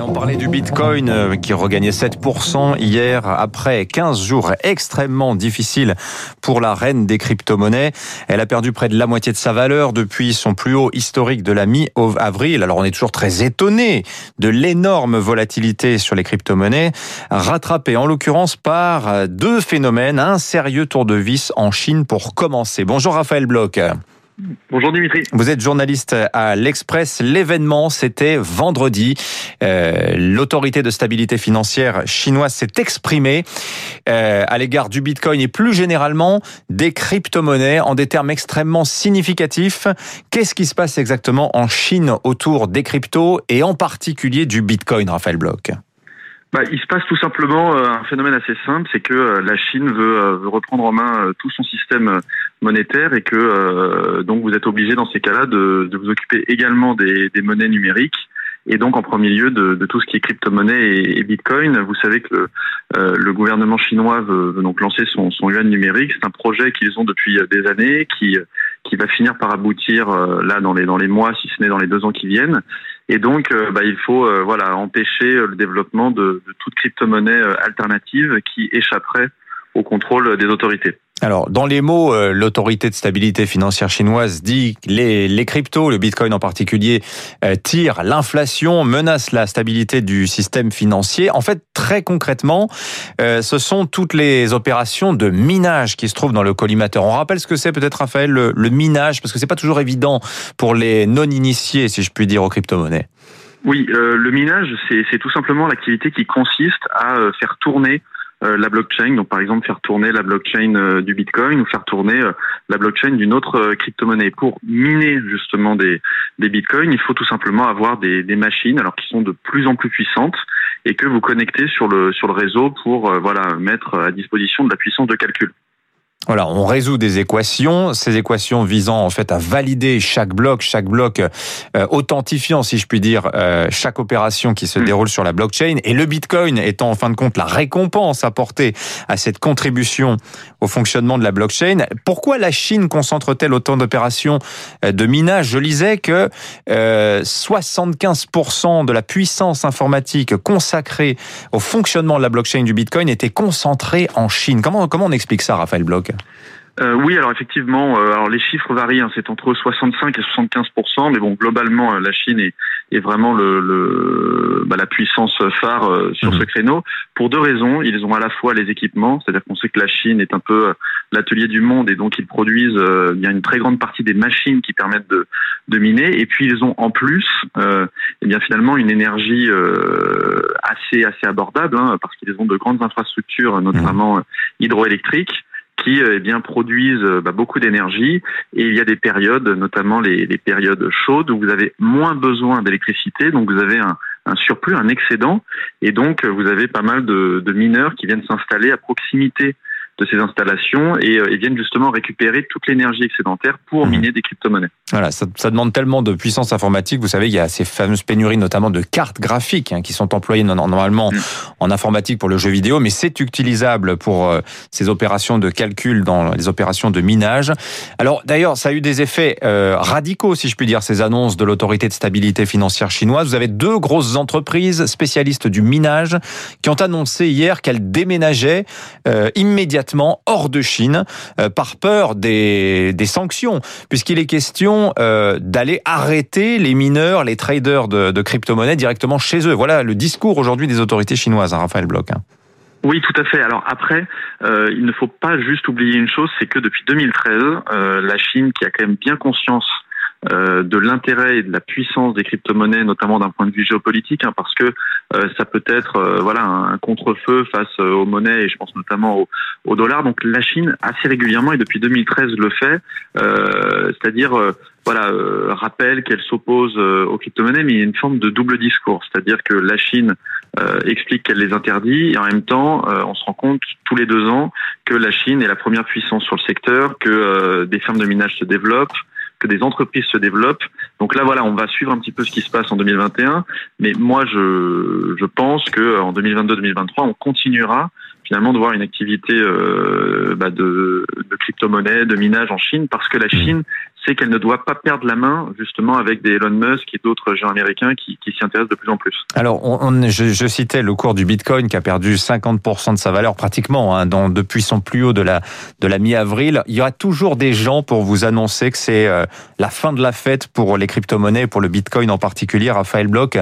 On parlait du Bitcoin euh, qui regagnait 7% hier après 15 jours extrêmement difficiles pour la reine des crypto-monnaies. Elle a perdu près de la moitié de sa valeur depuis son plus haut historique de la mi-avril. Alors on est toujours très étonné de l'énorme volatilité sur les crypto-monnaies, rattrapée en l'occurrence par deux phénomènes, un sérieux tour de vis en Chine pour commencer. Bonjour Raphaël Bloch. Bonjour Dimitri. Vous êtes journaliste à l'Express. L'événement, c'était vendredi. Euh, L'autorité de stabilité financière chinoise s'est exprimée euh, à l'égard du Bitcoin et plus généralement des crypto-monnaies en des termes extrêmement significatifs. Qu'est-ce qui se passe exactement en Chine autour des cryptos et en particulier du Bitcoin, Raphaël Bloch? Bah, il se passe tout simplement euh, un phénomène assez simple, c'est que euh, la Chine veut, euh, veut, reprendre en main tout son système monétaire et que donc vous êtes obligé dans ces cas-là de, de, vous occuper également des, des, monnaies numériques et donc en premier lieu de, de tout ce qui est crypto-monnaie et, et, Bitcoin. Vous savez que le, le gouvernement chinois veut, veut, donc lancer son, son yuan numérique. C'est un projet qu'ils ont depuis des années qui qui va finir par aboutir là dans les dans les mois, si ce n'est dans les deux ans qui viennent. Et donc, euh, bah, il faut euh, voilà empêcher euh, le développement de, de toute crypto-monnaie alternative qui échapperait au contrôle des autorités. Alors, dans les mots, l'autorité de stabilité financière chinoise dit que les, les cryptos, le Bitcoin en particulier, euh, tirent l'inflation, menacent la stabilité du système financier. En fait, très concrètement, ce sont toutes les opérations de minage qui se trouvent dans le collimateur. On rappelle ce que c'est peut-être, Raphaël, le, le minage, parce que c'est pas toujours évident pour les non-initiés, si je puis dire, aux crypto-monnaies. Oui, euh, le minage, c'est tout simplement l'activité qui consiste à faire tourner euh, la blockchain, donc par exemple faire tourner la blockchain euh, du Bitcoin ou faire tourner euh, la blockchain d'une autre crypto-monnaie. Pour miner justement des, des Bitcoins, il faut tout simplement avoir des, des, machines, alors qui sont de plus en plus puissantes et que vous connectez sur le sur le réseau pour voilà mettre à disposition de la puissance de calcul. Voilà, on résout des équations, ces équations visant en fait à valider chaque bloc, chaque bloc euh, authentifiant, si je puis dire, euh, chaque opération qui se mm. déroule sur la blockchain. Et le Bitcoin étant en fin de compte la récompense apportée à cette contribution au fonctionnement de la blockchain. Pourquoi la Chine concentre-t-elle autant d'opérations euh, de minage? Je lisais que 75% de la puissance informatique consacrée au fonctionnement de la blockchain du Bitcoin était concentrée en Chine. Comment comment on explique ça, Raphaël Bloch? Euh, oui, alors effectivement, euh, alors les chiffres varient, hein, c'est entre 65 et 75% mais bon, globalement, euh, la Chine est, est vraiment le, le bah, la puissance phare euh, sur mhm. ce créneau pour deux raisons. Ils ont à la fois les équipements, c'est-à-dire qu'on sait que la Chine est un peu l'atelier du monde et donc ils produisent bien une très grande partie des machines qui permettent de, de miner, et puis ils ont en plus, euh, eh bien finalement une énergie assez assez abordable hein, parce qu'ils ont de grandes infrastructures, notamment mhm. hydroélectriques qui eh bien produisent euh, bah, beaucoup d'énergie. Et il y a des périodes, notamment les, périodes chaudes où vous avez moins besoin d'électricité, donc vous avez un, surplus, un excédent. Et donc vous avez pas mal de mineurs qui viennent s'installer à proximité de ces installations et, euh, et viennent justement récupérer toute l'énergie excédentaire pour mmh. miner des crypto-monnaies. Voilà, ça, ça, demande tellement de puissance informatique. Vous savez, il y a ces fameuses pénuries, notamment de cartes graphiques, hein, qui sont employées normalement mmh. en informatique pour le jeu vidéo, mais c'est utilisable pour euh, ces opérations de calcul dans les opérations de minage. Alors, d'ailleurs, ça a eu des effets euh, radicaux, si je puis dire, ces annonces de l'autorité de stabilité financière chinoise. Vous avez deux grosses entreprises spécialistes du minage qui ont annoncé hier qu'elles déménageaient euh, immédiatement hors de Chine euh, par peur des, des sanctions, puisqu'il est question euh, d'aller arrêter les mineurs, les traders de, crypto-monnaies directement chez eux. Voilà le discours aujourd'hui des autorités chinoises, hein, Raphaël Bloch. Hein. Oui, tout à fait. Alors après, euh, il ne faut pas juste oublier une chose, c'est que depuis 2013, euh, la Chine, qui a quand même bien conscience euh, de l'intérêt et de la puissance des crypto-monnaies, notamment d'un point de vue géopolitique, hein, parce que euh, ça peut être euh, voilà un contre-feu face aux monnaies et je pense notamment au, au, dollar. Donc la Chine assez régulièrement et depuis 2013 le fait, c'est-à-dire voilà, rappelle qu'elle s'oppose aux crypto-monnaies, mais il y a une forme de double discours, c'est-à-dire que la Chine explique qu'elle les interdit et en même temps, on se rend compte tous les deux ans que la Chine est la première puissance sur le secteur, que des fermes de minage se développent, que des entreprises se développent. Donc là, voilà, on va suivre un petit peu ce qui se passe en 2021. Mais moi, je, je pense que en 2022-2023, on continuera finalement de voir une activité bah, de, de crypto-monnaie, de minage en Chine, parce que la mmh. Chine c'est qu'elle ne doit pas perdre la main justement avec des Elon Musk et d'autres gens américains qui, qui s'y intéressent de plus en plus. Alors, on, je, je, citais le cours du Bitcoin qui a perdu 50% de sa valeur pratiquement hein, dans, depuis son plus haut de la, de la mi-avril. Il y aura toujours des gens pour vous annoncer que c'est euh, la fin de la fête pour les crypto-monnaies, pour le Bitcoin en particulier, Raphaël Bloch.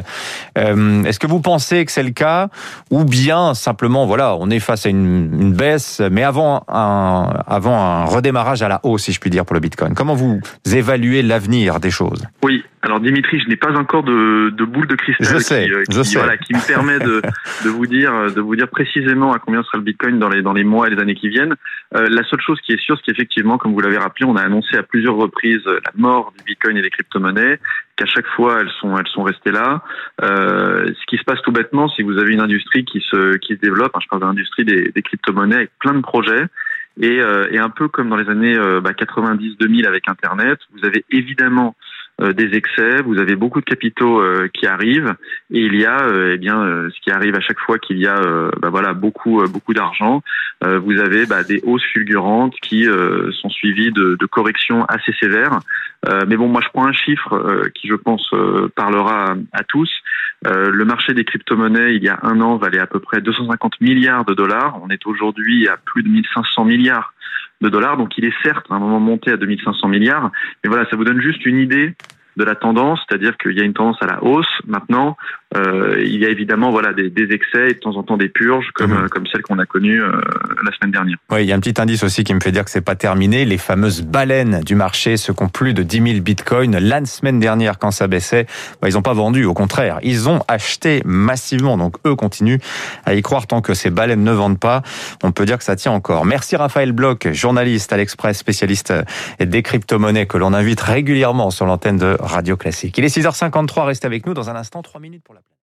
Euh, Est-ce que vous pensez que c'est le cas ou bien simplement, voilà, on est face à une, une baisse, mais avant un, avant un redémarrage à la hausse, si je puis dire, pour le Bitcoin? Comment vous évaluer l'avenir des choses. Oui, alors Dimitri, je n'ai pas encore de, de, boule de cristal qui, euh, qui, voilà, qui, me permet de, de, vous dire, de vous dire précisément à combien sera le Bitcoin dans les, dans les mois et les années qui viennent. Euh, la seule chose qui est sûre, c'est qu'effectivement, comme vous l'avez rappelé, on a annoncé à plusieurs reprises la mort du Bitcoin et des crypto-monnaies, qu'à chaque fois elles sont, elles sont restées là. Euh, ce qui se passe tout bêtement, c'est que vous avez une industrie qui se, qui se développe. Hein, je parle de l'industrie des, des crypto-monnaies avec plein de projets. Et, euh, et, un peu comme dans les années euh, bah, 90-2000 avec Internet, vous avez évidemment euh, des excès, vous avez beaucoup de capitaux euh, qui arrivent et il y a eh bien ce qui arrive à chaque fois qu'il y a bah, voilà beaucoup beaucoup d'argent, vous avez bah, des hausses fulgurantes qui sont suivies de, de, corrections assez sévères. mais bon, moi je prends un chiffre qui je pense parlera à tous. Le marché des crypto-monnaies il y a un an valait à peu près 250 milliards de dollars. On est aujourd'hui à plus de 1500 milliards de dollars. Donc il est certes à un moment monté à 2500 milliards, mais voilà, ça vous donne juste une idée de la tendance, c'est-à-dire qu'il y a une tendance à la hausse. Maintenant, euh, il y a évidemment voilà des, des, excès et de temps en temps des purges comme mhm. comme celle qu'on a connue euh, la semaine dernière. Oui, il y a un petit indice aussi qui me fait dire que c'est pas terminé. Les fameuses baleines du marché, ceux qui ont plus de 10 000 bitcoins, la semaine dernière quand ça baissait, bah, ils n'ont pas vendu. Au contraire, ils ont acheté massivement. Donc eux continuent à y croire tant que ces baleines ne vendent pas. On peut dire que ça tient encore. Merci Raphaël Bloch, journaliste à l'Express, spécialiste des crypto-monnaies que l'on invite régulièrement sur l'antenne de Radio Classique. Il est 6h53. Restez avec nous dans un instant, 3 minutes pour la